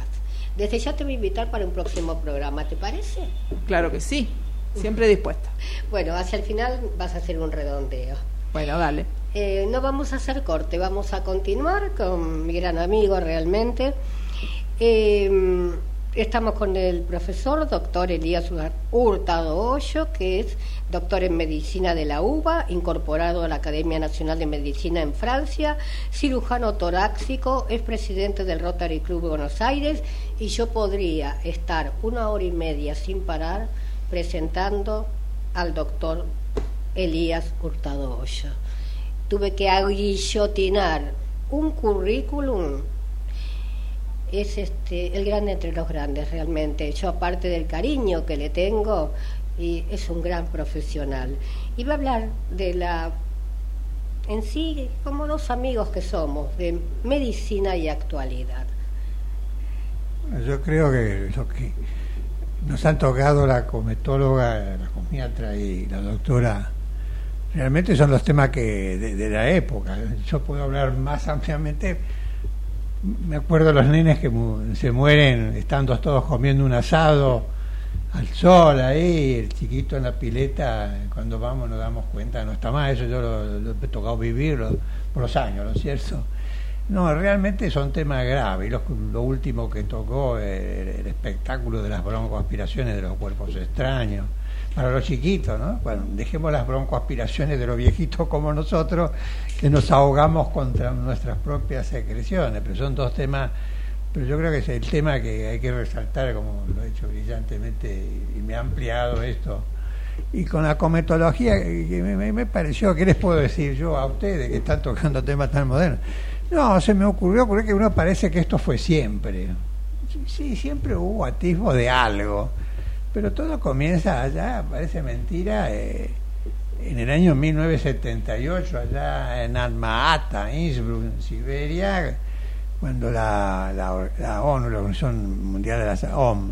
Desde ya te voy a invitar para un próximo programa, ¿te parece? Claro que sí, siempre dispuesta. Bueno, hacia el final vas a hacer un redondeo. Bueno, dale. Eh, no vamos a hacer corte, vamos a continuar con mi gran amigo realmente. Eh, estamos con el profesor doctor Elías Hurtado Hoyo, que es doctor en medicina de la UBA, incorporado a la Academia Nacional de Medicina en Francia, cirujano torácico, es presidente del Rotary Club de Buenos Aires y yo podría estar una hora y media sin parar presentando al doctor Elías Hurtado Hoyo. Tuve que aguillotinar un currículum. Es este el grande entre los grandes realmente. Yo aparte del cariño que le tengo y es un gran profesional. Y va a hablar de la en sí como dos amigos que somos de medicina y actualidad. Yo creo que lo que nos han tocado la cometóloga la comiatra y la doctora realmente son los temas que de, la época. Yo puedo hablar más ampliamente. Me acuerdo de los nenes que mu se mueren estando todos comiendo un asado al sol ahí, el chiquito en la pileta, cuando vamos nos damos cuenta, no está mal, eso yo lo, lo he tocado vivirlo por los años, ¿no es cierto? No, realmente son temas graves. Lo, último que tocó, el, el espectáculo de las broncoaspiraciones de los cuerpos extraños para los chiquitos, ¿no? Bueno, dejemos las broncoaspiraciones de los viejitos como nosotros, que nos ahogamos contra nuestras propias secreciones, pero son dos temas, pero yo creo que es el tema que hay que resaltar, como lo he hecho brillantemente y me ha ampliado esto. Y con la cometología, que me, me pareció, ¿qué les puedo decir yo a ustedes que están tocando temas tan modernos? No, se me ocurrió, ocurrió que uno parece que esto fue siempre. Sí, siempre hubo atisbo de algo pero todo comienza allá, parece mentira, eh, en el año 1978, allá en Alma-Ata, Innsbruck, en Siberia, cuando la, la, ONU, la Organización Mundial de la, OM,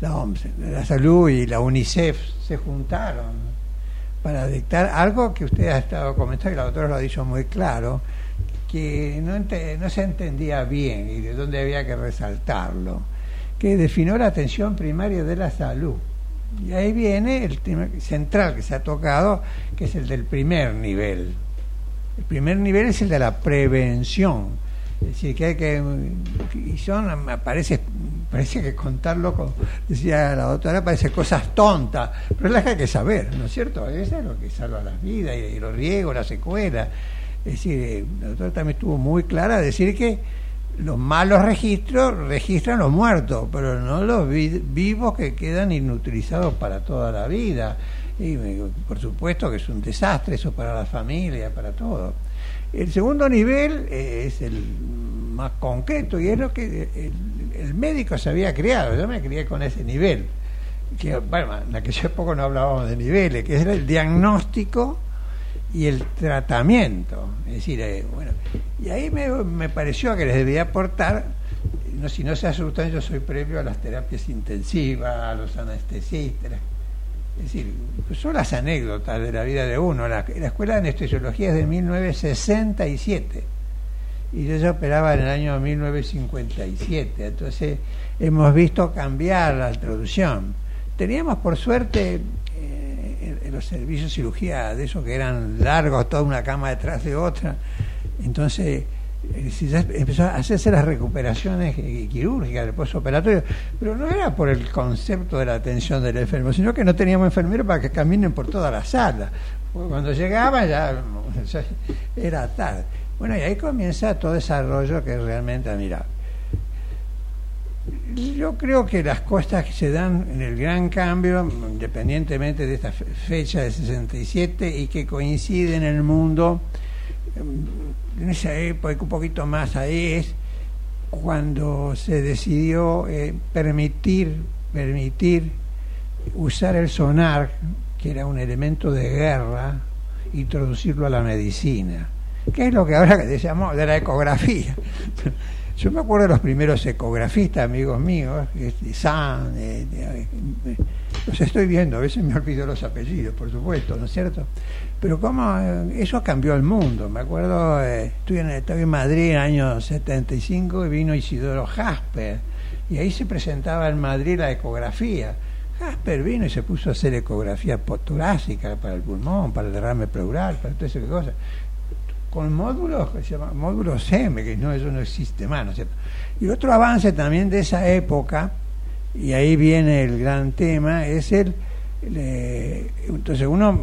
la OMS, la Salud y la UNICEF se juntaron para dictar algo que usted ha estado comentando y la doctora lo ha dicho muy claro, que no, se entendía bien y de dónde había que resaltarlo que definió la atención primaria de la salud. Y ahí viene el tema central que se ha tocado, que es el del primer nivel. El primer nivel es el de la prevención. Es decir, que hay que. Y son, parece, parece que contarlo, como decía la doctora, parece cosas tontas, pero las que hay que saber, ¿no es cierto? Eso es lo que salva las vidas y, los riesgos, las secuelas. Es decir, la doctora también estuvo muy clara de decir que los malos registros registran los muertos, pero no los vi vivos que quedan inutilizados para toda la vida. Y por supuesto que es un desastre eso para la familia, para todo. El segundo nivel es el más concreto y es lo que el, el médico se había creado. Yo me crié con ese nivel. Que, bueno, en aquella época no hablábamos de niveles, que era el diagnóstico y el tratamiento. Es decir, eh, bueno, y ahí me, me, pareció que les debía aportar, no, si no se asustan, yo soy previo a las terapias intensivas, a los anestesistas. Es decir, son las anécdotas de la vida de uno. La, la escuela de anestesiología es de 1967 y yo ya operaba en el año 1957. Entonces hemos visto cambiar la introducción. Teníamos por suerte los servicios de cirugía de esos que eran largos, toda una cama detrás de otra. Entonces, ya empezó a hacerse las recuperaciones quirúrgicas del postoperatorio, pero no era por el concepto de la atención del enfermo, sino que no teníamos enfermeros para que caminen por toda la sala. Porque cuando llegaban *laughs* ya, era tarde. Bueno, y ahí comienza todo desarrollo que realmente admirable. Yo creo que las cosas que se dan en el gran cambio, independientemente de esta fecha de 67 y que coincide en el mundo, en esa época, un poquito más ahí, es cuando se decidió eh, permitir, permitir usar el sonar, que era un elemento de guerra, introducirlo a la medicina, que es lo que ahora que decíamos de la ecografía. Yo me acuerdo de los primeros ecografistas, amigos míos, este, San, eh, eh, eh, los estoy viendo, a veces me olvido los apellidos, por supuesto, ¿no es cierto? Pero cómo eso cambió el mundo. Me acuerdo, estuve en, estaba en Madrid en el año 75 y vino Isidoro Jasper, y ahí se presentaba en Madrid la ecografía. Jasper vino y se puso a hacer ecografía torácica para el pulmón, para el derrame pleural, para todas esas cosas con módulos que se llama módulos M, que no, eso no existe más, ¿no es cierto? Y otro avance también de esa época, y ahí viene el gran tema, es el, entonces uno,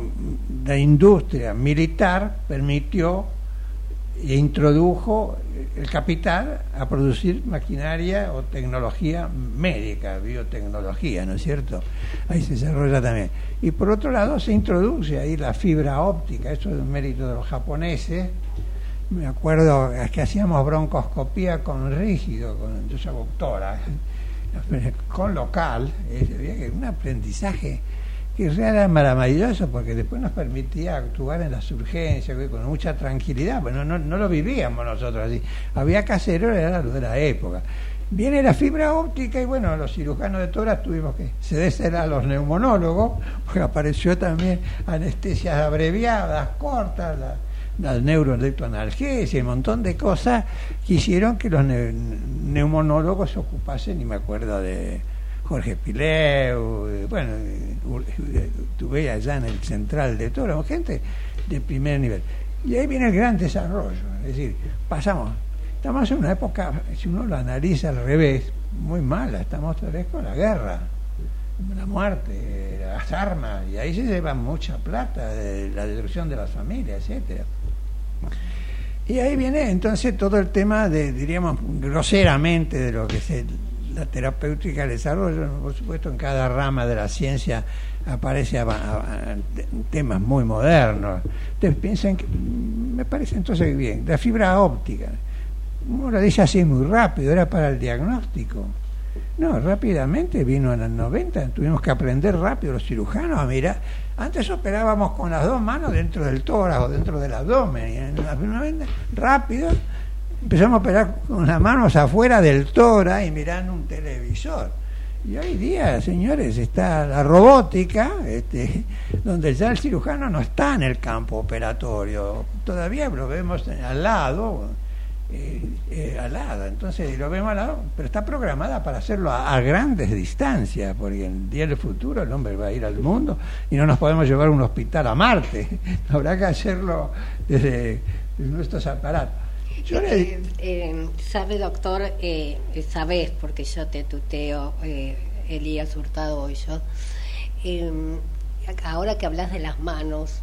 la industria militar permitió e introdujo el capital a producir maquinaria o tecnología médica, biotecnología, ¿no es cierto? Ahí se desarrolla también. Y por otro lado se introduce ahí la fibra óptica, eso es un mérito de los japoneses. Me acuerdo que hacíamos broncoscopía con rígido, con esa doctora, con local, un aprendizaje que era maravilloso porque después nos permitía actuar en las urgencias con mucha tranquilidad, pero no, lo vivíamos nosotros así. Había casero, era lo de la época. Viene la fibra óptica y bueno, los cirujanos de toras tuvimos que cederse a los neumonólogos, porque apareció también anestesias abreviadas, cortas, la neuroelectroanalgesia un montón de cosas que hicieron que los neumonólogos se ocupasen, y me acuerdo de Jorge Pileu, eh, bueno, tuve allá en el central de todo, gente de primer nivel. Y ahí viene el gran desarrollo, es decir, pasamos, estamos en una época, si uno lo analiza al revés, muy mala, estamos otra vez con la guerra, la muerte, las armas, y ahí se lleva mucha plata, de la destrucción de las familias, etcétera. Y ahí viene entonces todo el tema de, diríamos, groseramente de lo que se la terapéutica, el desarrollo, por supuesto, en cada rama de la ciencia aparece temas muy modernos. Ustedes piensan que, me parece entonces bien, la fibra óptica, uno lo dice así muy rápido, era para el diagnóstico. No, rápidamente vino en el 90, tuvimos que aprender rápido los cirujanos a mirar. Antes operábamos con las dos manos dentro del tórax o dentro del abdomen, y en el 90, rápido empezamos a operar con las manos afuera del tora y mirando un televisor. Y hoy día, señores, está la robótica, este, donde ya el cirujano no está en el campo operatorio, todavía lo vemos al lado, eh, eh, al lado, entonces lo vemos al lado, pero está programada para hacerlo a, grandes distancias, porque en día del futuro el hombre va a ir al mundo y no nos podemos llevar un hospital a Marte, *laughs* habrá que hacerlo desde nuestros aparatos. Eh, eh, sabe, doctor, eh, sabes, porque yo te tuteo, eh, Elías Hurtado y yo, ahora que hablas de las manos,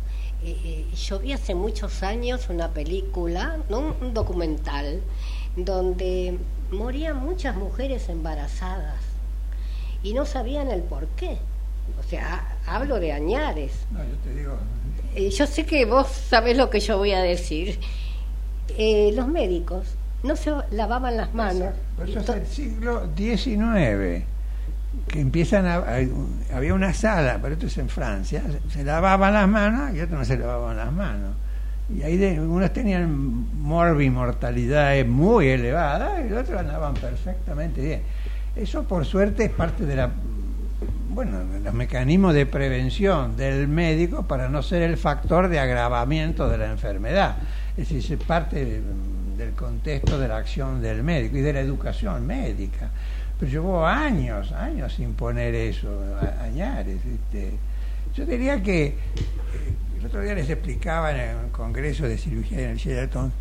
yo vi hace muchos años una película, ¿no? un documental, donde morían muchas mujeres embarazadas y no sabían el por qué. O sea, hablo de añares. No, yo te digo. yo sé que vos sabés lo que yo voy a decir. Eh, los médicos no se lavaban las manos. Eso es el siglo XIX, que empiezan a, había una sala, pero esto es en Francia, se lavaban las manos y otros no se lavaban las manos. Y ahí de, unos tenían morbimortalidades muy elevadas y otros andaban perfectamente bien. Eso por suerte es parte de la bueno, los mecanismos de prevención del médico para no ser el factor de agravamiento de la enfermedad. Es decir, es parte del contexto de la acción del médico y de la educación médica. Pero llevó años, años sin poner eso, añares. Este. Yo diría que eh, el otro día les explicaba en el Congreso de Cirugía en el Sheraton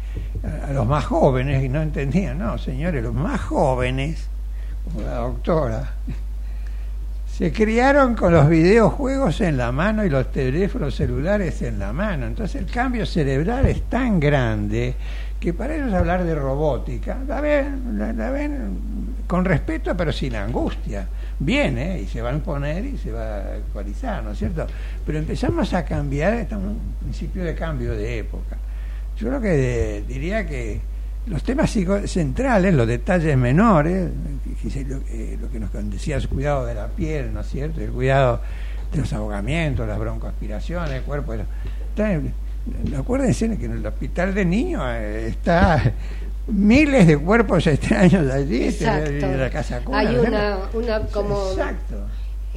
a, los más jóvenes y no entendían, no, señores, los más jóvenes, como la doctora, se criaron con los videojuegos en la mano y los teléfonos celulares en la mano. Entonces el cambio cerebral es tan grande que para ellos hablar de robótica la ven, la, ven con respeto pero sin angustia. Viene y se van a poner y se va a actualizar, ¿no es cierto? Pero empezamos a cambiar, estamos en un principio de cambio de época. Yo creo que diría que los temas centrales, los detalles menores, lo, que nos decía el cuidado de la piel, ¿no es cierto? El cuidado de los ahogamientos, las broncoaspiraciones, el cuerpo. acuérdense que en el hospital de niños eh, está miles de cuerpos *laughs* extraños allí Exacto. en la casa cuna, Hay una, una como... Exacto.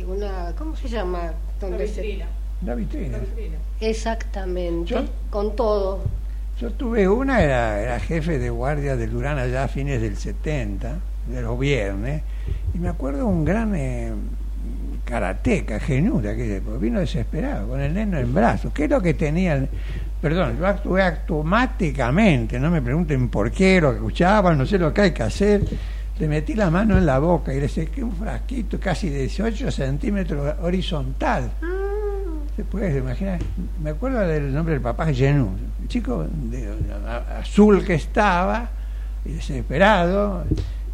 Una, ¿Cómo se llama? La Donde se-. La vitrina. La vitrina. Exactamente, Yo- con todo. Yo tuve una, era, era jefe de guardia del Durán allá a fines del 70, de los viernes, y me acuerdo un gran eh, karateca, genura, que vino desesperado, con el neno en brazos. ¿Qué es lo que tenía? Perdón, yo actué automáticamente, no me pregunten por qué, lo escuchaban, no sé lo que hay que hacer. Le metí la mano en la boca y le saqué un frasquito casi de 18 centímetros horizontal. ¿Se puede imaginar? Me acuerdo del nombre del papá, Genú, el chico de- azul que estaba, y desesperado.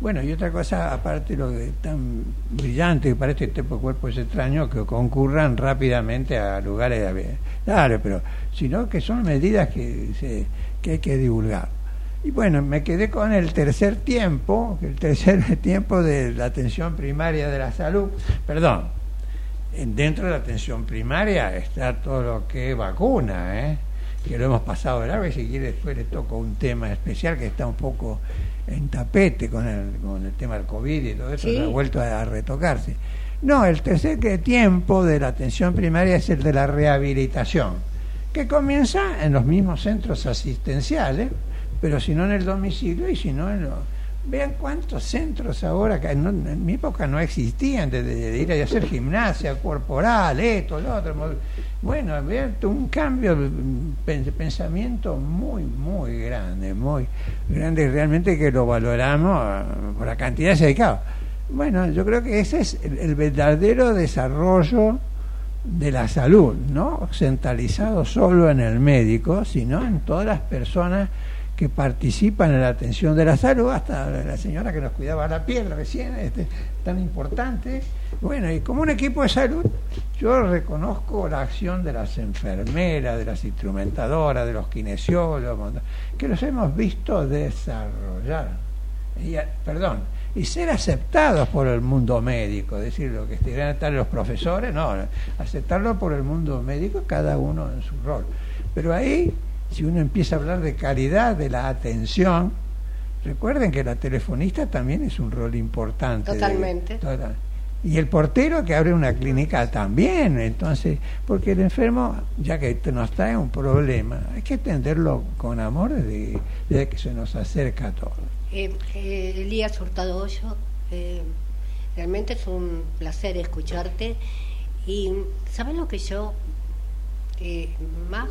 Bueno, y otra cosa, aparte lo de tan brillante que para este tipo de cuerpos extraños, que concurran rápidamente a lugares de... Claro, pero sino que son medidas que, se, que hay que divulgar. Y bueno, me quedé con el tercer tiempo, el tercer *laughs* tiempo de la atención primaria de la salud, perdón, en- dentro de la atención primaria está todo lo que es vacuna, ¿eh? que lo hemos pasado de largo y si quiere después le toco un tema especial que está un poco en tapete con el, con el tema del COVID y todo eso, Sí. se ha vuelto a, retocarse. No, el tercer que- tiempo de la atención primaria es el de la rehabilitación, que comienza en los mismos centros asistenciales, pero si no en el domicilio y si no en los... Vean cuántos centros ahora, que no- en mi época no existían, de, ir a hacer gimnasia corporal, esto, lo otro. Bueno, vean un cambio de pen- pensamiento muy, muy grande, muy grande, realmente que lo valoramos ah, por la cantidad de dedicados. Bueno, yo creo que ese es el verdadero desarrollo de la salud, no centralizado solo en el médico, sino en todas las personas que participan en la atención de la salud, hasta la señora que nos cuidaba la piel recién, este, tan importante. Bueno, y como un equipo de salud, yo reconozco la acción de las enfermeras, de las instrumentadoras, de los kinesiólogos, que los hemos visto desarrollar. Y, perdón, y ser aceptados por el mundo médico, decir, lo que deberían estar los profesores, no, aceptarlo por el mundo médico, cada uno en su rol. Pero ahí, si uno empieza a hablar de calidad de la atención, recuerden que la telefonista también es un rol importante. de- Totalmente. total. y el portero que abre una clínica también, entonces, porque el enfermo, ya que nos trae un problema, hay que atenderlo con amor desde, desde que se nos acerca a todo. Eh, eh, Elías Hurtado eh, realmente es un placer escucharte. Y ¿sabes lo que yo eh, más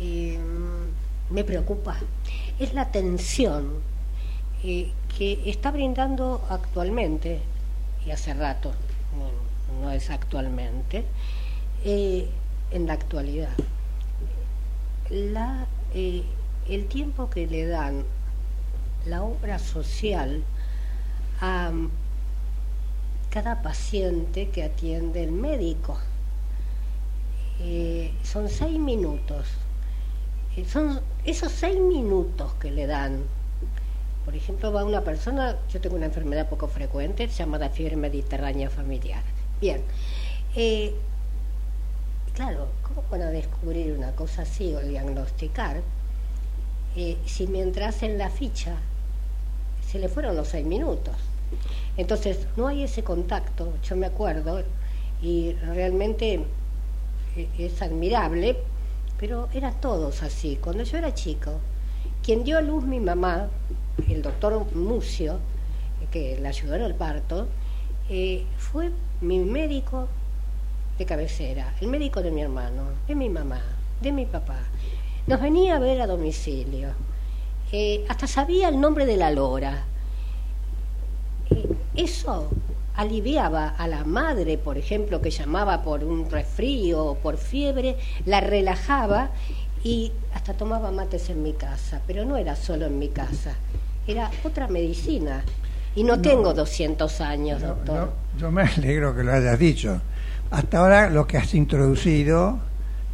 eh, me preocupa? Es la atención eh, que está brindando actualmente, y hace rato, no, es actualmente, eh, en la actualidad. El tiempo que le dan la obra social a cada paciente que atiende el médico. Son seis minutos. Son esos seis minutos que le dan. Por ejemplo, va una persona, yo tengo una enfermedad poco frecuente llamada fiebre mediterránea familiar. Bien. Eh, claro, ¿cómo van a descubrir una cosa así o diagnosticar eh, si mientras en la ficha se le fueron los seis minutos? Entonces, no hay ese contacto, yo me acuerdo, y realmente eh, es admirable, pero eran todos así. Cuando yo era chico, quien dio a luz mi mamá, el doctor Mucio, que la ayudó en el parto, eh, fue mi médico de cabecera, el médico de mi hermano, de mi mamá, de mi papá. Nos venía a ver a domicilio. Eh, hasta sabía el nombre de la lora. Eh, eso aliviaba a la madre, por ejemplo, que llamaba por un resfrío o por fiebre, la relajaba y hasta tomaba mates en mi casa, pero no era solo en mi casa, era otra medicina. Y no, tengo 200 años, No, doctor. no, yo me alegro que lo hayas dicho. Hasta ahora lo que has introducido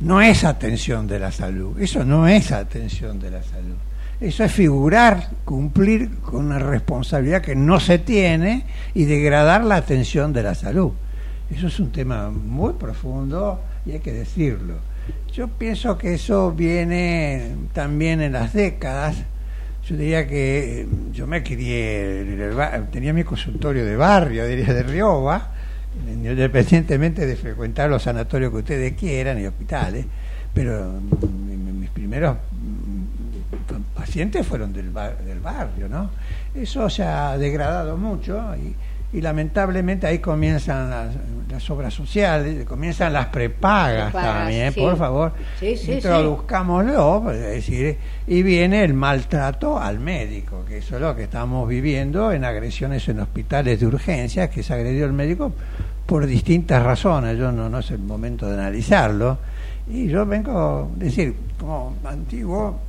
no es atención de la salud. Eso no es atención de la salud. Eso es figurar, cumplir con una responsabilidad que no se tiene y degradar la atención de la salud. Eso es un tema muy profundo y hay que decirlo. Yo pienso que eso viene también en las décadas yo diría que yo me crié, tenía mi consultorio de barrio, diría de Rioba, independientemente de frecuentar los sanatorios que ustedes quieran y hospitales, pero mis primeros pacientes fueron del, del barrio, ¿no? Eso se ha degradado mucho y y lamentablemente ahí comienzan las, obras sociales, comienzan las prepagas, también, por favor, sí, introduzcámoslo, pues, es decir, y viene el maltrato al médico, que eso es lo que estamos viviendo en agresiones en hospitales de urgencia, que se agredió al médico por distintas razones, yo no, no es el momento de analizarlo, y yo vengo, decir, como antiguo,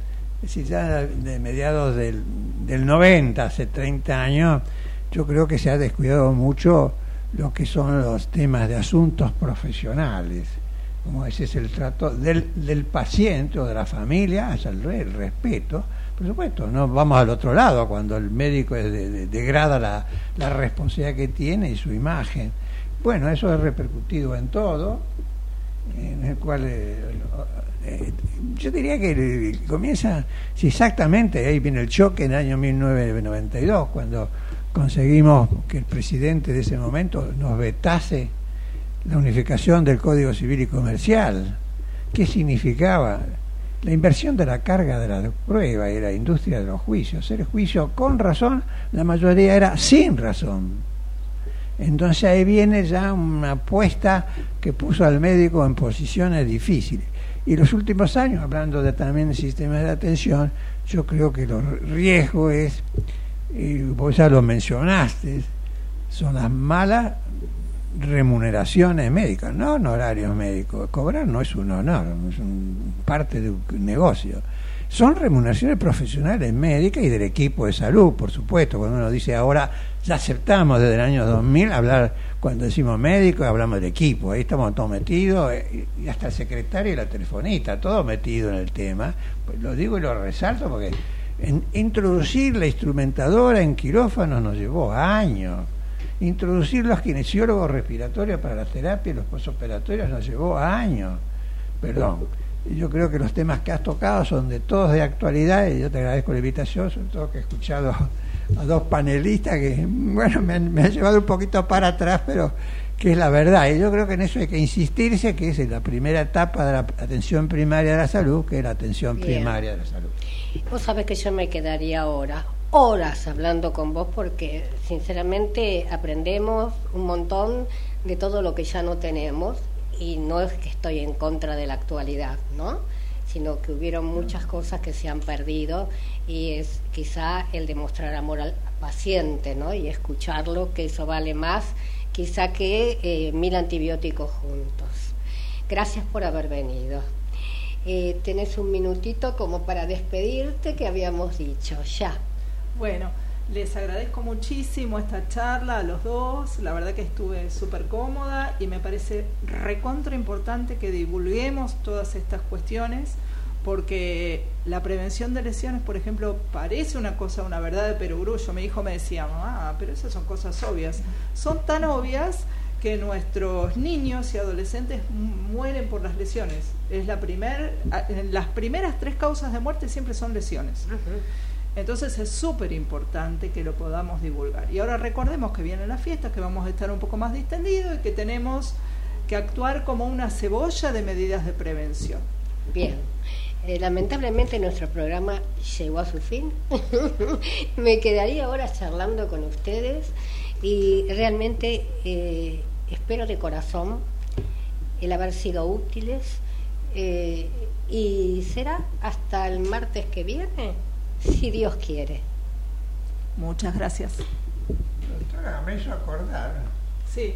es decir, ya de mediados del, del 90, hace 30 años, yo creo que se ha descuidado mucho lo que son los temas de asuntos profesionales, como ese es el trato del, del paciente o de la familia, hacia el, el, respeto. Por supuesto, no vamos al otro lado cuando el médico degrada la, la responsabilidad que tiene y su imagen. Bueno, eso ha repercutido en todo, en el cual eh, eh, yo diría que comienza, si exactamente, ahí viene el choque en el año 1992, cuando conseguimos que el presidente de ese momento nos vetase la unificación del Código Civil y Comercial. ¿Qué significaba? La inversión de la carga de la prueba y la industria de los juicios. El juicio con razón, la mayoría era sin razón. Entonces ahí viene ya una apuesta que puso al médico en posiciones difíciles. Y los últimos años, hablando de también el sistema de atención, yo creo que el riesgo es y vos ya lo mencionaste, son las malas remuneraciones médicas, no honorarios médicos. Cobrar no es un honor, es un parte de un negocio. Son remuneraciones profesionales médicas y del equipo de salud, por supuesto. Cuando uno dice ahora, ya aceptamos desde el año 2000 hablar, cuando decimos médico, hablamos del equipo. Ahí estamos todos metidos, eh, y hasta el secretario y la telefonista, todo metido en el tema. Pues lo digo y lo resalto porque en introducir la instrumentadora en quirófano nos llevó años. Introducir los kinesiólogos respiratorios para la terapia y los posoperatorios nos llevó años. Perdón. Yo creo que los temas que has tocado son de todos de actualidad y yo te agradezco la invitación, sobre todo que he escuchado a dos panelistas que, *laughs* bueno, me han, me han llevado un poquito para atrás, pero que es la verdad. Y yo creo que en eso hay que insistirse, que es la primera etapa de la atención primaria de la salud, que es la atención primaria de la salud. Vos sabés que yo me quedaría ahora, horas hablando con vos porque sinceramente aprendemos un montón de todo lo que ya no tenemos y no es que estoy en contra de la actualidad, ¿no? sino que hubieron muchas cosas que se han perdido y es quizá el demostrar amor al paciente, ¿no? Y escucharlo, que eso vale más quizá que eh, mil antibióticos juntos. Gracias por haber venido. Eh, tenés un minutito como para despedirte que habíamos dicho, ya. Bueno, les agradezco muchísimo esta charla a los dos, la verdad que estuve súper cómoda y me parece recontra importante que divulguemos todas estas cuestiones porque la prevención de lesiones, por ejemplo, parece una cosa, una verdad de perogrullo. Mi hijo me decía, mamá, pero esas son cosas obvias. Son tan obvias que nuestros niños y adolescentes mueren por las lesiones. Es la primer, las primeras tres causas de muerte siempre son lesiones. Entonces es súper importante que lo podamos divulgar. Y ahora recordemos que vienen las fiestas, que vamos a estar un poco más distendidos y que tenemos que actuar como una cebolla de medidas de prevención. Bien. Eh, lamentablemente nuestro programa llegó a su fin. *laughs* Me quedaría ahora charlando con ustedes y realmente eh, espero de corazón el haber sido útiles eh, y será hasta el martes que viene, si Dios quiere. Muchas gracias. Doctora, me hizo acordar. Sí.